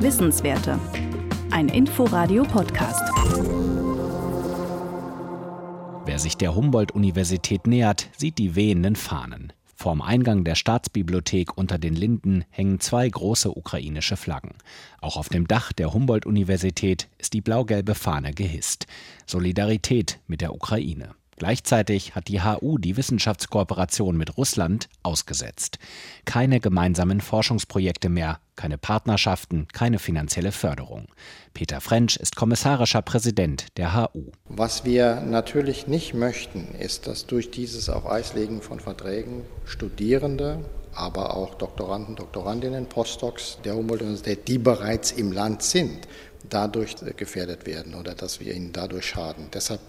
Wissenswerte. Ein Inforadio-Podcast. Wer sich der Humboldt-Universität nähert, sieht die wehenden Fahnen. Vorm Eingang der Staatsbibliothek unter den Linden hängen zwei große ukrainische Flaggen. Auch auf dem Dach der Humboldt-Universität ist die blau-gelbe Fahne gehisst. Solidarität mit der Ukraine. Gleichzeitig hat die HU die Wissenschaftskooperation mit Russland ausgesetzt. Keine gemeinsamen Forschungsprojekte mehr, keine Partnerschaften, keine finanzielle Förderung. Peter Frensch ist kommissarischer Präsident der HU. Was wir natürlich nicht möchten, ist, dass durch dieses Auf Eislegen von Verträgen Studierende, aber auch Doktoranden, Doktorandinnen, Postdocs der Humboldt-Universität, die bereits im Land sind, dadurch gefährdet werden oder dass wir ihnen dadurch schaden. Deshalb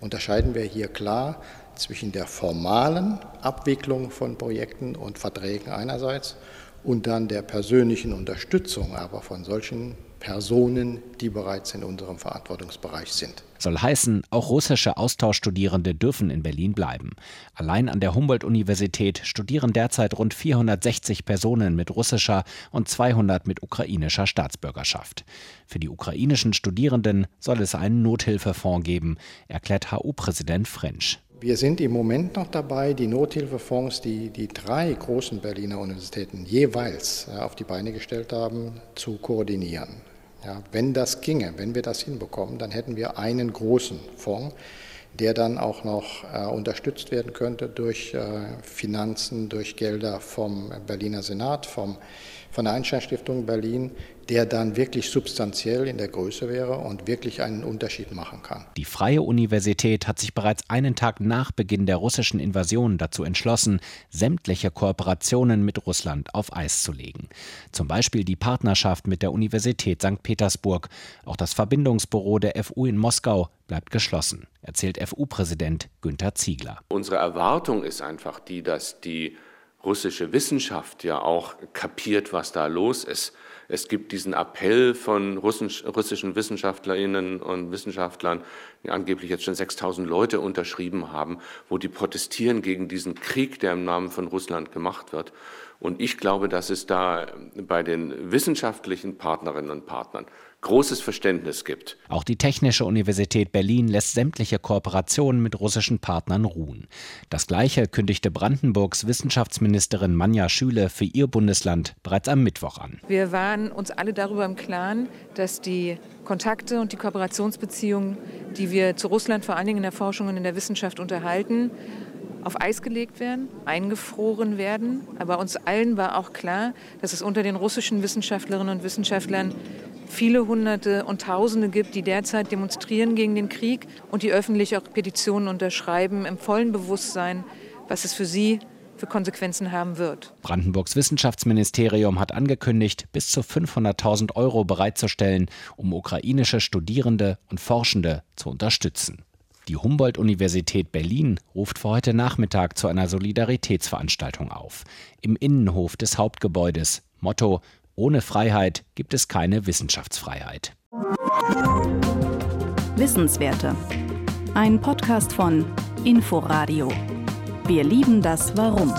unterscheiden wir hier klar zwischen der formalen Abwicklung von Projekten und Verträgen einerseits und dann der persönlichen Unterstützung aber von solchen Personen, die bereits in unserem Verantwortungsbereich sind. Soll heißen, auch russische Austauschstudierende dürfen in Berlin bleiben. Allein an der Humboldt-Universität studieren derzeit rund 460 Personen mit russischer und 200 mit ukrainischer Staatsbürgerschaft. Für die ukrainischen Studierenden soll es einen Nothilfefonds geben, erklärt HU-Präsident French. Wir sind im Moment noch dabei, die Nothilfefonds, die die drei großen Berliner Universitäten jeweils äh, auf die Beine gestellt haben, zu koordinieren. Ja, wenn das ginge, wenn wir das hinbekommen, dann hätten wir einen großen Fonds, der dann auch noch äh, unterstützt werden könnte durch äh, Finanzen, durch Gelder vom Berliner Senat, vom, von der Einstein-Stiftung Berlin, der dann wirklich substanziell in der Größe wäre und wirklich einen Unterschied machen kann. Die Freie Universität hat sich bereits einen Tag nach Beginn der russischen Invasion dazu entschlossen, sämtliche Kooperationen mit Russland auf Eis zu legen. Zum Beispiel die Partnerschaft mit der Universität St. Petersburg. Auch das Verbindungsbüro der FU in Moskau bleibt geschlossen, erzählt FU-Präsident Günther Ziegler. Unsere Erwartung ist einfach die, dass die russische Wissenschaft ja auch kapiert, was da los ist. Es gibt diesen Appell von russischen Wissenschaftlerinnen und Wissenschaftlern, die angeblich jetzt schon 6000 Leute unterschrieben haben, wo die protestieren gegen diesen Krieg, der im Namen von Russland gemacht wird. Und ich glaube, dass es da bei den wissenschaftlichen Partnerinnen und Partnern großes Verständnis gibt. Auch die Technische Universität Berlin lässt sämtliche Kooperationen mit russischen Partnern ruhen. Das gleiche kündigte Brandenburgs Wissenschaftsministerin Manja Schüle für ihr Bundesland bereits am Mittwoch an. Wir waren uns alle darüber im Klaren, dass die Kontakte und die Kooperationsbeziehungen, die wir zu Russland vor allen Dingen in der Forschung und in der Wissenschaft unterhalten, auf Eis gelegt werden, eingefroren werden. Aber uns allen war auch klar, dass es unter den russischen Wissenschaftlerinnen und Wissenschaftlern viele Hunderte und Tausende gibt, die derzeit demonstrieren gegen den Krieg und die öffentlich auch Petitionen unterschreiben, im vollen Bewusstsein, was es für sie für Konsequenzen haben wird. Brandenburgs Wissenschaftsministerium hat angekündigt, bis zu 500.000 Euro bereitzustellen, um ukrainische Studierende und Forschende zu unterstützen. Die Humboldt-Universität Berlin ruft für heute Nachmittag zu einer Solidaritätsveranstaltung auf. Im Innenhof des Hauptgebäudes. Motto: Ohne Freiheit gibt es keine Wissenschaftsfreiheit. Wissenswerte. Ein Podcast von Inforadio. Wir lieben das Warum.